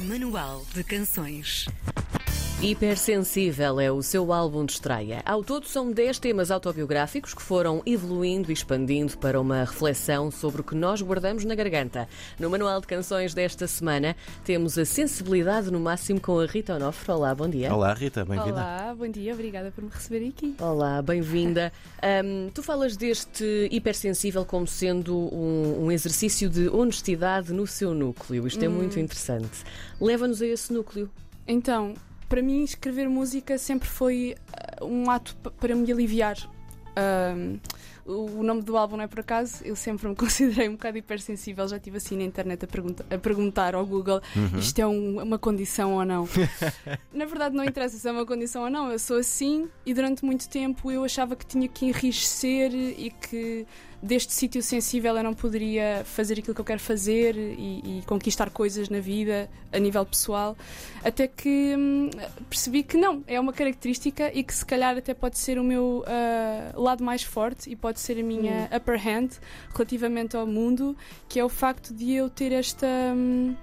Manual de Canções. Hipersensível é o seu álbum de estreia. Ao todo, são 10 temas autobiográficos que foram evoluindo e expandindo para uma reflexão sobre o que nós guardamos na garganta. No Manual de Canções desta semana, temos a sensibilidade no máximo com a Rita Onofre. Olá, bom dia. Olá, Rita, bem-vinda. Olá, bom dia, obrigada por me receber aqui. Olá, bem-vinda. Um, tu falas deste hipersensível como sendo um, um, exercício de honestidade no seu núcleo. Isto é hum. muito interessante. Leva-nos a esse núcleo. Então, para mim, escrever música sempre foi uh, um ato para me aliviar. Um, o nome do álbum não é por acaso, eu sempre me considerei um bocado hipersensível, já estive assim na internet a, pergunta, a perguntar ao Google uhum. isto é um, uma condição ou não. na verdade não interessa se é uma condição ou não, eu sou assim e durante muito tempo eu achava que tinha que enriquecer e que deste sítio sensível eu não poderia fazer aquilo que eu quero fazer e, e conquistar coisas na vida a nível pessoal, até que hum, percebi que não, é uma característica e que se calhar até pode ser o meu uh, lado mais forte e pode ser a minha hum. upper hand relativamente ao mundo, que é o facto de eu ter esta. Hum,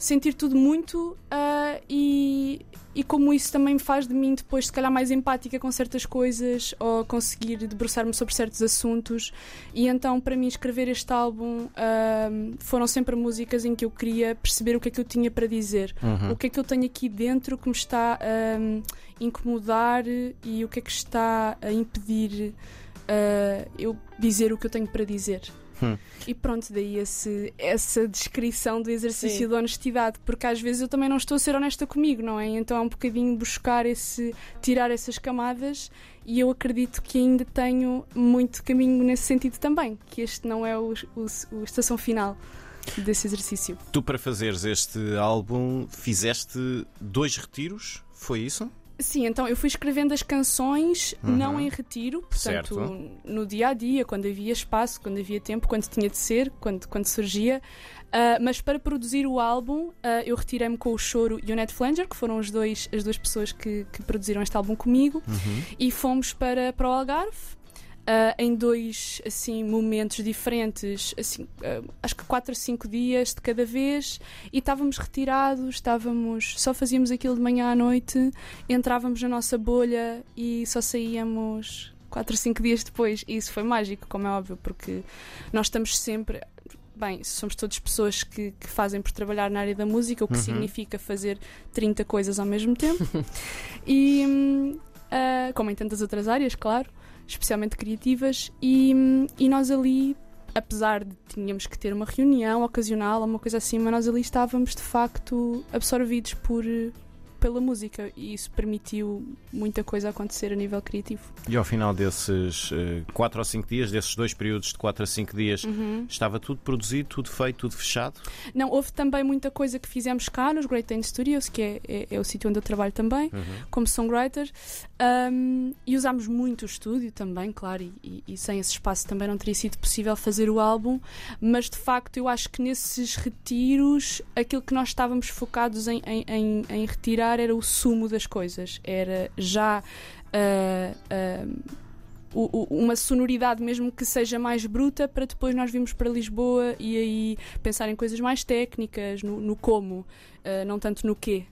sentir tudo muito uh, e, e como isso também me faz de mim depois se calhar mais empática com certas coisas ou conseguir debruçar-me sobre certos assuntos. E então para mim escrever este álbum uh, foram sempre músicas em que eu queria perceber o que é que eu tinha para dizer. Uhum. o que é que eu tenho aqui dentro que me está a incomodar e o que é que está a impedir uh, eu dizer o que eu tenho para dizer Hum. E pronto, daí esse, essa descrição do exercício Sim. de honestidade, porque às vezes eu também não estou a ser honesta comigo, não é? Então é um bocadinho buscar esse, tirar essas camadas e eu acredito que ainda tenho muito caminho nesse sentido também, que este não é o, o, o estação final desse exercício. Tu, para fazeres este álbum, fizeste dois retiros, foi isso? Sim, então eu fui escrevendo as canções uhum. não em retiro, portanto, certo. no dia a dia, quando havia espaço, quando havia tempo, quando tinha de ser, quando, quando surgia. Uh, mas para produzir o álbum, uh, eu retirei-me com o Choro e o Ned Flanger, que foram os dois, as duas pessoas que, que produziram este álbum comigo, uhum. e fomos para, para o Algarve uh, em dois assim momentos diferentes, assim, uh, acho que quatro ou cinco dias de cada vez, e estávamos retirados, estávamos, só fazíamos aquilo de manhã à noite, entrávamos na nossa bolha e só saíamos quatro ou cinco dias depois. E isso foi mágico, como é óbvio, porque nós estamos sempre bem, somos todas pessoas que, que, fazem por trabalhar na área da música, o que uhum. significa fazer 30 coisas ao mesmo tempo. e, uh, como em tantas outras áreas, claro especialmente criativas, e, e nós ali apesar de tínhamos que ter uma reunião ocasional uma coisa assim, mas nós ali estávamos de facto absorvidos por, pela música e isso permitiu muita coisa acontecer a nível criativo. E ao final desses 4 uh, ou 5 dias, desses dois períodos de 4 a 5 dias, uhum. estava tudo produzido, tudo feito, tudo fechado? Não, houve também muita coisa que fizemos cá nos Great Dane Studios, que é, é, é o sítio onde eu trabalho também, uhum. como songwriter, um, e usámos muito o estúdio também, claro, e, e, e sem esse espaço também não teria sido possível fazer o álbum, mas de facto eu acho que nesses retiros aquilo que nós estávamos focados em, em, em, em retirar era o sumo das coisas, era já uh, uh, uma sonoridade mesmo que seja mais bruta para depois nós virmos para Lisboa e aí pensar em coisas mais técnicas, no, no como, uh, não tanto no quê.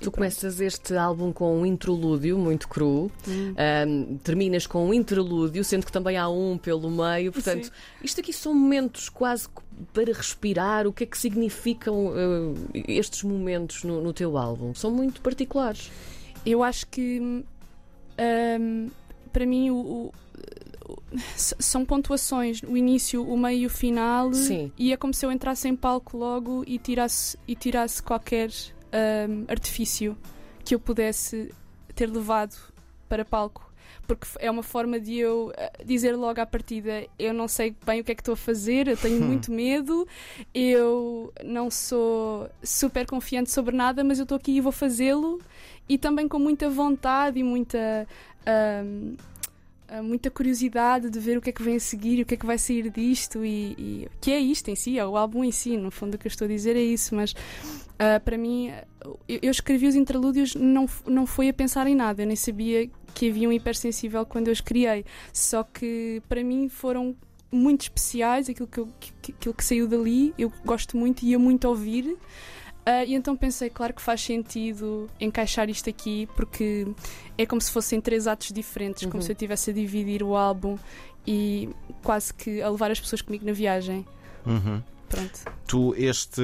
Tu começas este álbum com um interlúdio muito cru, hum. um, terminas com um interlúdio, sendo que também há um pelo meio. Portanto, Sim. isto aqui são momentos quase para respirar. O que é que significam uh, estes momentos no, no, teu álbum? São muito particulares. Eu acho que, um, para mim, o, o são pontuações, o início, o meio e o final, Sim. e é como se eu entrasse em palco logo e tirasse, e tirasse qualquer um, artifício que eu pudesse ter levado para palco. Porque é uma forma de eu uh, dizer logo à partida: eu não sei bem o que é que estou a fazer, eu tenho muito medo, eu não sou super confiante sobre nada, mas eu estou aqui e vou fazê-lo. E também com muita vontade e muita. Um, muita curiosidade de ver o que é que vem a seguir e o que é que vai sair disto e, e que é isto em si, é o álbum em si, no fundo o que eu estou a dizer é isso, mas uh, para mim eu, eu, escrevi os interlúdios não, não foi a pensar em nada, eu nem sabia que havia um hipersensível quando eu os criei, só que para mim foram muito especiais, aquilo que, eu, que, aquilo que saiu dali, eu gosto muito e ia muito ouvir. Uh, e então pensei, claro que faz sentido encaixar isto aqui, porque é como se fossem três atos diferentes, uhum. como se eu estivesse a dividir o álbum e quase que a levar as pessoas comigo na viagem. Uhum. Pronto. Tu, este,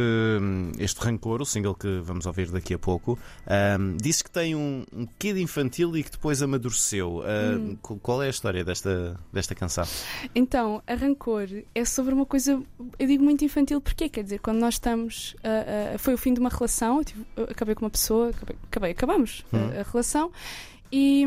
este Rancor, o single que vamos ouvir daqui a pouco, um, disse que tem um, um quê de infantil e que depois amadureceu. Uh, hum. Qual é a história desta, desta canção? Então, a Rancor é sobre uma coisa, eu digo muito infantil, porque quer dizer, quando nós estamos. Uh, uh, foi o fim de uma relação, eu, tive, eu acabei com uma pessoa, acabei, acabei acabamos hum. a, a relação e,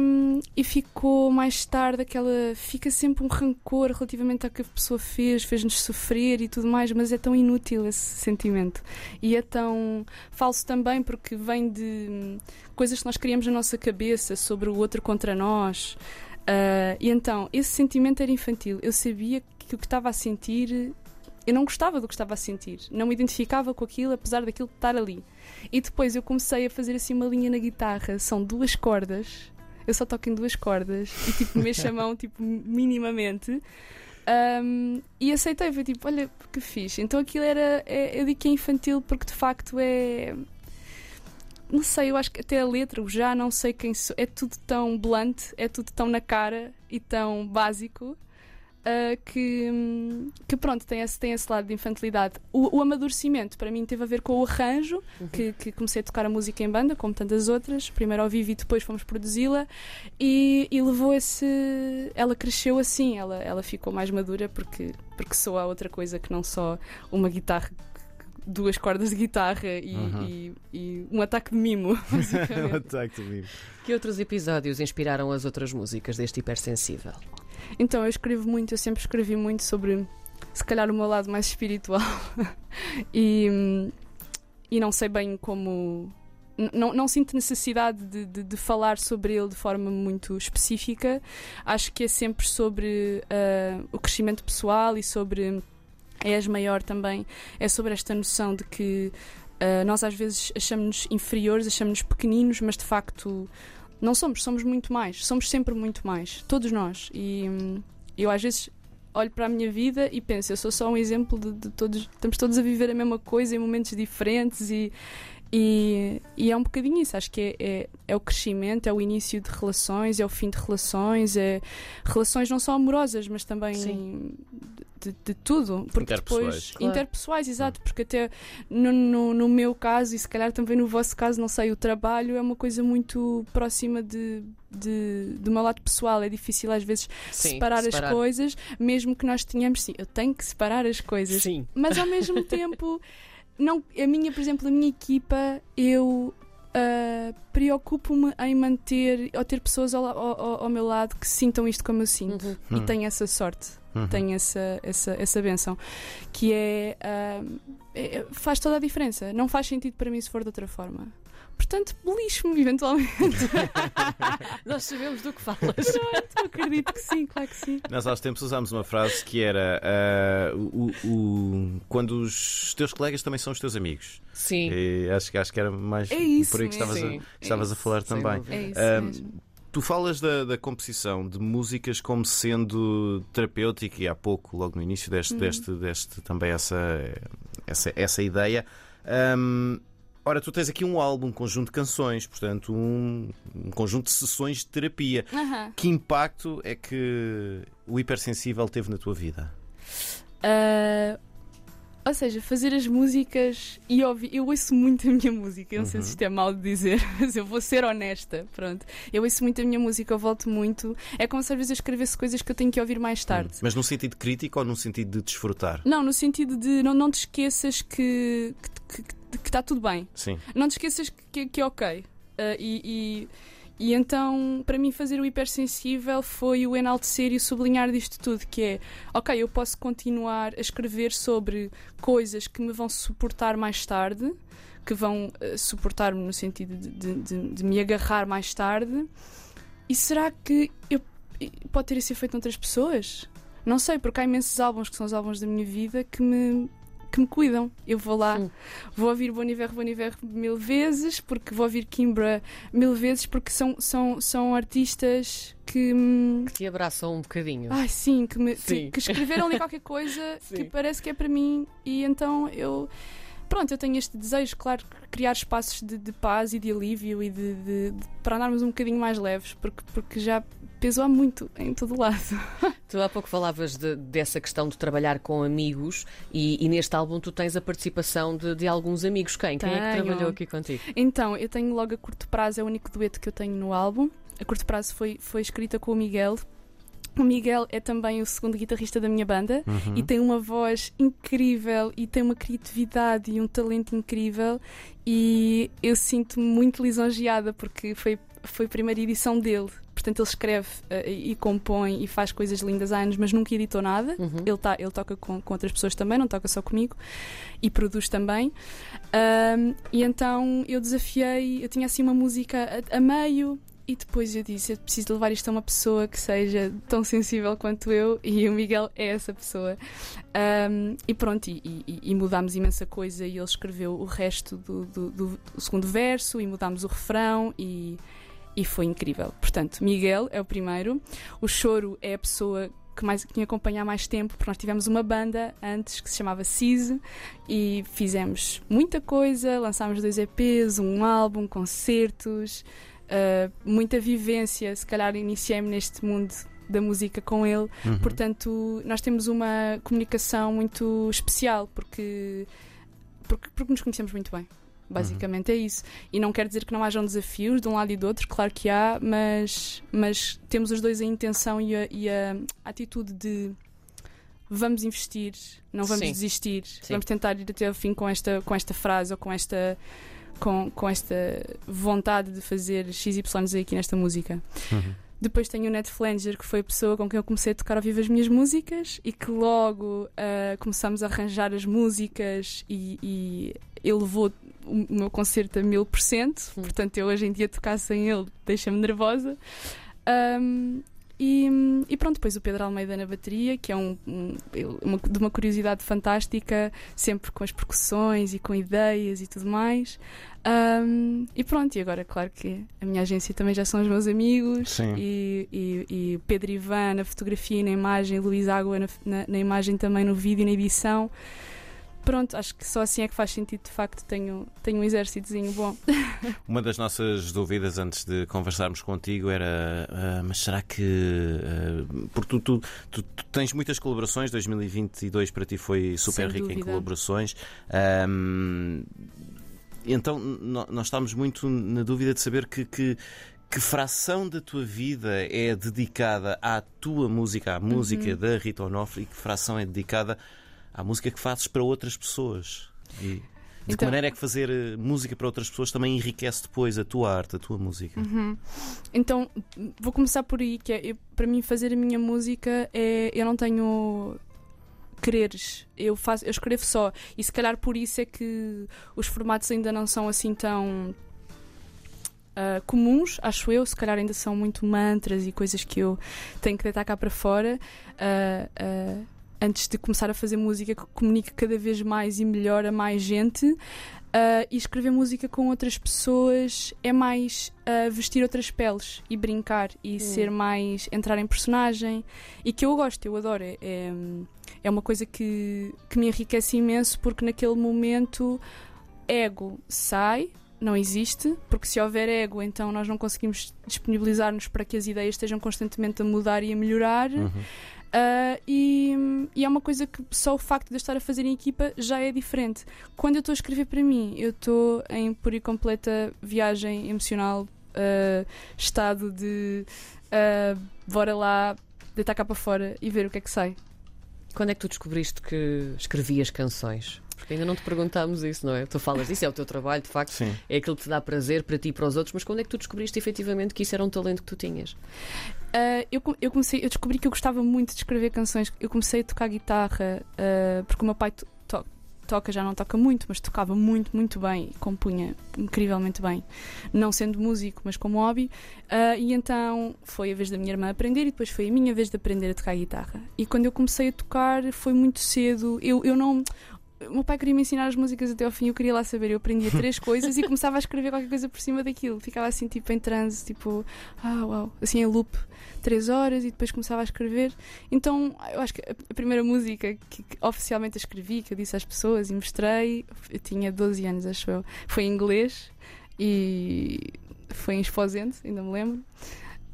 e, ficou mais tarde aquela. Fica sempre um rancor relativamente ao que a pessoa fez, fez-nos sofrer e tudo mais, mas é tão inútil esse sentimento. E é tão falso também porque vem de coisas que nós criamos na nossa cabeça sobre o outro contra nós. Uh, e então, esse sentimento era infantil. Eu sabia que o que estava a sentir. Eu não gostava do que estava a sentir, não me identificava com aquilo, apesar daquilo estar ali. E depois eu comecei a fazer assim uma linha na guitarra, são duas cordas eu só toco em duas cordas e tipo mexo a mão tipo, minimamente. Um, e aceitei, foi tipo, olha que fixe. Então aquilo era, é, eu digo que é infantil porque de facto é. Não sei, eu acho que até a letra, já não sei quem sou. É tudo tão blunt, é tudo tão na cara e tão básico uh, que, que pronto, tem esse, tem esse lado de infantilidade. O, o amadurecimento para mim teve a ver com o arranjo, uhum. que, que, comecei a tocar a música em banda, como tantas outras, primeiro ao vivo e depois fomos produzi-la, e, e, levou esse. Ela cresceu assim, ela, ela ficou mais madura porque, porque soa outra coisa que não só uma guitarra duas cordas de guitarra e, uhum. e, e um ataque de mimo. um ataque de mimo. Que outros episódios inspiraram as outras músicas deste hipersensível? Então, eu escrevo muito, eu sempre escrevi muito sobre, se calhar, o meu lado mais espiritual. e, e não sei bem como. Não, não sinto necessidade de, de, de, falar sobre ele de forma muito específica. Acho que é sempre sobre uh, o crescimento pessoal e sobre. És maior também. É sobre esta noção de que uh, nós às vezes achamos-nos inferiores, achamos-nos pequeninos, mas de facto não somos, somos muito mais. Somos sempre muito mais. Todos nós. E hum, eu às vezes olho para a minha vida e penso, eu sou só um exemplo de, de todos. Estamos todos a viver a mesma coisa em momentos diferentes e. E, e, é um bocadinho isso, acho que é, é, é, o crescimento, é o início de relações, é o fim de relações, é relações não só amorosas, mas também de, de, tudo. Porque interpessoais. depois. Claro. Interpessoais, exato, porque até no, no, no, meu caso, e se calhar também no vosso caso, não sei, o trabalho é uma coisa muito próxima de. De, do meu lado pessoal é difícil às vezes sim, separar, separar, as coisas, mesmo que nós tenhamos, sim, eu tenho que separar as coisas, sim. mas ao mesmo tempo, não, a minha, por exemplo, a minha equipa, eu Uh, preocupo-me em manter ou ter pessoas ao, ao, ao, meu lado que sintam isto como eu sinto uhum. e uhum. tenho essa sorte uhum. tem essa, essa, essa benção, que é, uh, é, faz toda a diferença. Não faz sentido para mim se for de outra forma. Portanto, lixo-me eventualmente. Nós sabemos do que falas. Pronto, acredito que sim, claro que sim. Nós há uns tempos usámos uma frase que era uh, o, o, quando os teus colegas também são os teus amigos. Sim. E acho, acho que era mais é isso por aí que estavas, a, estavas a falar também. É isso uh, mesmo. Tu falas da, da, composição de músicas como sendo terapêutica e há pouco, logo no início, deste, uhum. deste, deste também essa, essa, essa ideia. Um, ora, tu tens aqui um álbum, um conjunto de canções, portanto, um, um conjunto de sessões de terapia. Uhum. Que impacto é que o hipersensível teve na tua vida? Uh, ou seja, fazer as músicas e ouvir. Eu ouço muito a minha música. Eu não uhum. sei se uhum. isto é mal de dizer, mas eu vou ser honesta. Pronto. Eu ouço muito a minha música, eu volto muito. É como se às vezes eu escrevesse coisas que eu tenho que ouvir mais tarde. Uhum. Mas no sentido crítico ou no sentido de desfrutar? Não, no sentido de não, não te esqueças que, que, que, que está tudo bem. Sim. Não te esqueças que, que é ok. Uh, e, e e então, para mim, fazer o hipersensível foi o enaltecer e o sublinhar disto tudo, que é, ok, eu posso continuar a escrever sobre coisas que me vão suportar mais tarde, que vão uh, suportar-me no sentido de, de, de, de, me agarrar mais tarde, e será que eu, pode ter esse efeito noutras pessoas? Não sei, porque há imensos álbuns que são os álbuns da minha vida que me que me cuidam. Eu vou lá, Sim. vou ouvir Bon Iver, Bon Iver mil vezes, porque vou ouvir Kimbra mil vezes, porque são, são, são artistas que. Que te abraçam um bocadinho. Ai, sim, que, me, que- Sim. que escreveram ali qualquer coisa que parece que é para mim e então eu. Pronto, eu tenho este desejo, claro, criar espaços de, de paz e de alívio e de, de- de- para andarmos um bocadinho mais leves, porque, porque já pesou há muito em todo o lado. Tu há pouco falavas de- dessa questão de trabalhar com amigos e, e neste álbum tu tens a participação de, de alguns amigos. Quem? Quem é que Tenho. trabalhou aqui contigo? Então, eu tenho logo a curto prazo, é o único dueto que eu tenho no álbum. A curto prazo foi, foi escrita com o Miguel. O Miguel é também o segundo guitarrista da minha banda Uhum. e tem uma voz incrível e tem uma criatividade e um talento incrível e eu sinto-me muito lisonjeada porque foi, foi a primeira edição dele. Portanto, ele escreve eh, e compõe e faz coisas lindas há anos, mas nunca editou nada. Uhum. Ele, tá, ele toca com, com outras pessoas também, não toca só comigo e produz também. Ahm, e então eu desafiei, eu tinha assim uma música a, a meio e depois eu disse: eu preciso levar isto a uma pessoa que seja tão sensível quanto eu e o Miguel é essa pessoa. Ahm, e pronto, e, e- e mudámos imensa coisa e ele escreveu o resto do- do- do segundo verso e mudámos o refrão e. E foi incrível. Portanto, Miguel é o primeiro. O Choro é a pessoa que, mais, que me acompanha há mais tempo, porque nós tivemos uma banda antes que se chamava CISE e fizemos muita coisa, lançámos dois EPs, um álbum, concertos, uh, muita vivência. Se calhar iniciei-me neste mundo da música com ele. Uhum. Portanto, nós temos uma comunicação muito especial porque, porque, porque nos conhecemos muito bem. Basicamente é isso. E não quer dizer que não hajam desafios de um lado e do outro, claro que há, mas, mas temos os dois a intenção e a, e a atitude de vamos investir, não vamos Sim. desistir, Sim. vamos tentar ir até ao fim com esta, com esta frase ou com esta, com, com esta vontade de fazer XYZ aqui nesta música. Uhum. Depois tenho o Ned Flanger, que foi a pessoa com quem eu comecei a tocar ao vivo as minhas músicas e que logo ah, começamos a arranjar as músicas e, e ele levou o meu concerto a mil por cento. Portanto, eu hoje em dia tocar sem ele deixa-me nervosa. Ahm, e, e pronto, depois o Pedro Almeida na bateria, que é um, um- uma- de uma curiosidade fantástica, sempre com as percussões e com ideias e tudo mais. Ahm, e pronto, e agora, claro que a minha agência também já são os meus amigos. Sim. E, e, e Pedro Ivan na fotografia e na imagem, Luís Água na, na- na imagem também, no vídeo e na edição. Pronto, acho que só assim é que faz sentido, de facto, tenho, tenho um exércitozinho bom. Uma das nossas dúvidas antes de conversarmos contigo era: ah, mas será que. ah, porque tu, tu- tu- tu tens muitas colaborações, 2022 para ti foi super rico em colaborações. Ahm, então, nós estamos muito na dúvida de saber que. que que fração da tua vida é dedicada à tua música, à música Uhum. da Rita Onofre, e que fração é dedicada à música que fazes para outras pessoas? E de que Então- maneira é que fazer eh, música para outras pessoas também enriquece depois a tua arte, a tua música? Uhum. Então, vou começar por aí, que é, eu- para mim fazer a minha música é. Eu não tenho quereres, eu, faço, eu escrevo só. E se calhar por isso é que os formatos ainda não são assim tão. ah, comuns, acho eu, se calhar ainda são muito mantras e coisas que eu tenho que deitar cá para fora ah, ah, antes de começar a fazer música que comunique cada vez mais e melhor a mais gente. Ah, e escrever música com outras pessoas é mais ah, vestir outras peles e brincar e ser mais entrar em personagem e que eu gosto, eu adoro. É, é, é uma coisa que, que me enriquece imenso porque naquele momento ego sai, não existe, porque se houver ego, então nós não conseguimos disponibilizar-nos para que as ideias estejam constantemente a mudar e a melhorar. Uhum. Uh, e, e é uma coisa que só o facto de eu estar a fazer em equipa já é diferente. Quando eu estou a escrever para mim, eu estou em pura e completa viagem emocional, uh, estado de uh, bora lá, deitar cá para fora e ver o que é que sai. Quando é que tu descobriste que escrevias canções? Porque ainda não te perguntámos isso, não é? Tu falas disso, é o teu trabalho, de facto, Sim. é aquilo que te dá prazer para ti e para os outros, mas quando é que tu descobriste efetivamente que isso era um talento que tu tinhas? Uh, eu, eu comecei, eu descobri que eu gostava muito de escrever canções. Eu comecei a tocar guitarra uh, porque o meu pai to- to- toca, já não toca muito, mas tocava muito, muito bem e compunha incrivelmente bem. Não sendo músico, mas como hobby. Uh, e então foi a vez da minha irmã aprender e depois foi a minha vez de aprender a tocar guitarra. E quando eu comecei a tocar foi muito cedo. Eu, eu não. O meu pai queria me ensinar as músicas até ao fim, eu queria lá saber. Eu aprendia três coisas e começava a escrever qualquer coisa por cima daquilo. Ficava assim, tipo, em transe, tipo, ah, uau, assim em loop, três horas e depois começava a escrever. Então, eu acho que a primeira música que, que oficialmente escrevi, que eu disse às pessoas e mostrei, eu tinha 12 anos, acho eu, foi em inglês e foi em Esposente, ainda me lembro.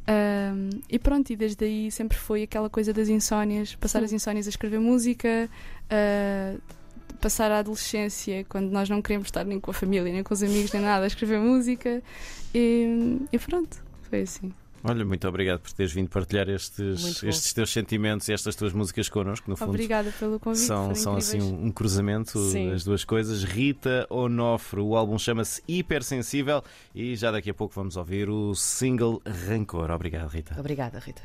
Um, e pronto, e desde aí sempre foi aquela coisa das insónias, passar Sim. as insónias a escrever música, uh, passar a adolescência quando nós não queremos estar nem com a família, nem com os amigos, nem nada, a escrever música e, e pronto, foi assim. Olha, muito obrigado por teres vindo partilhar estes, estes teus sentimentos e estas tuas músicas connosco. No fundo, Obrigada pelo convite. São, são assim um, um cruzamento das duas coisas. Rita Onofre, o álbum chama-se Hipersensível e já daqui a pouco vamos ouvir o single Rancor. Obrigado, Rita. Obrigada, Rita.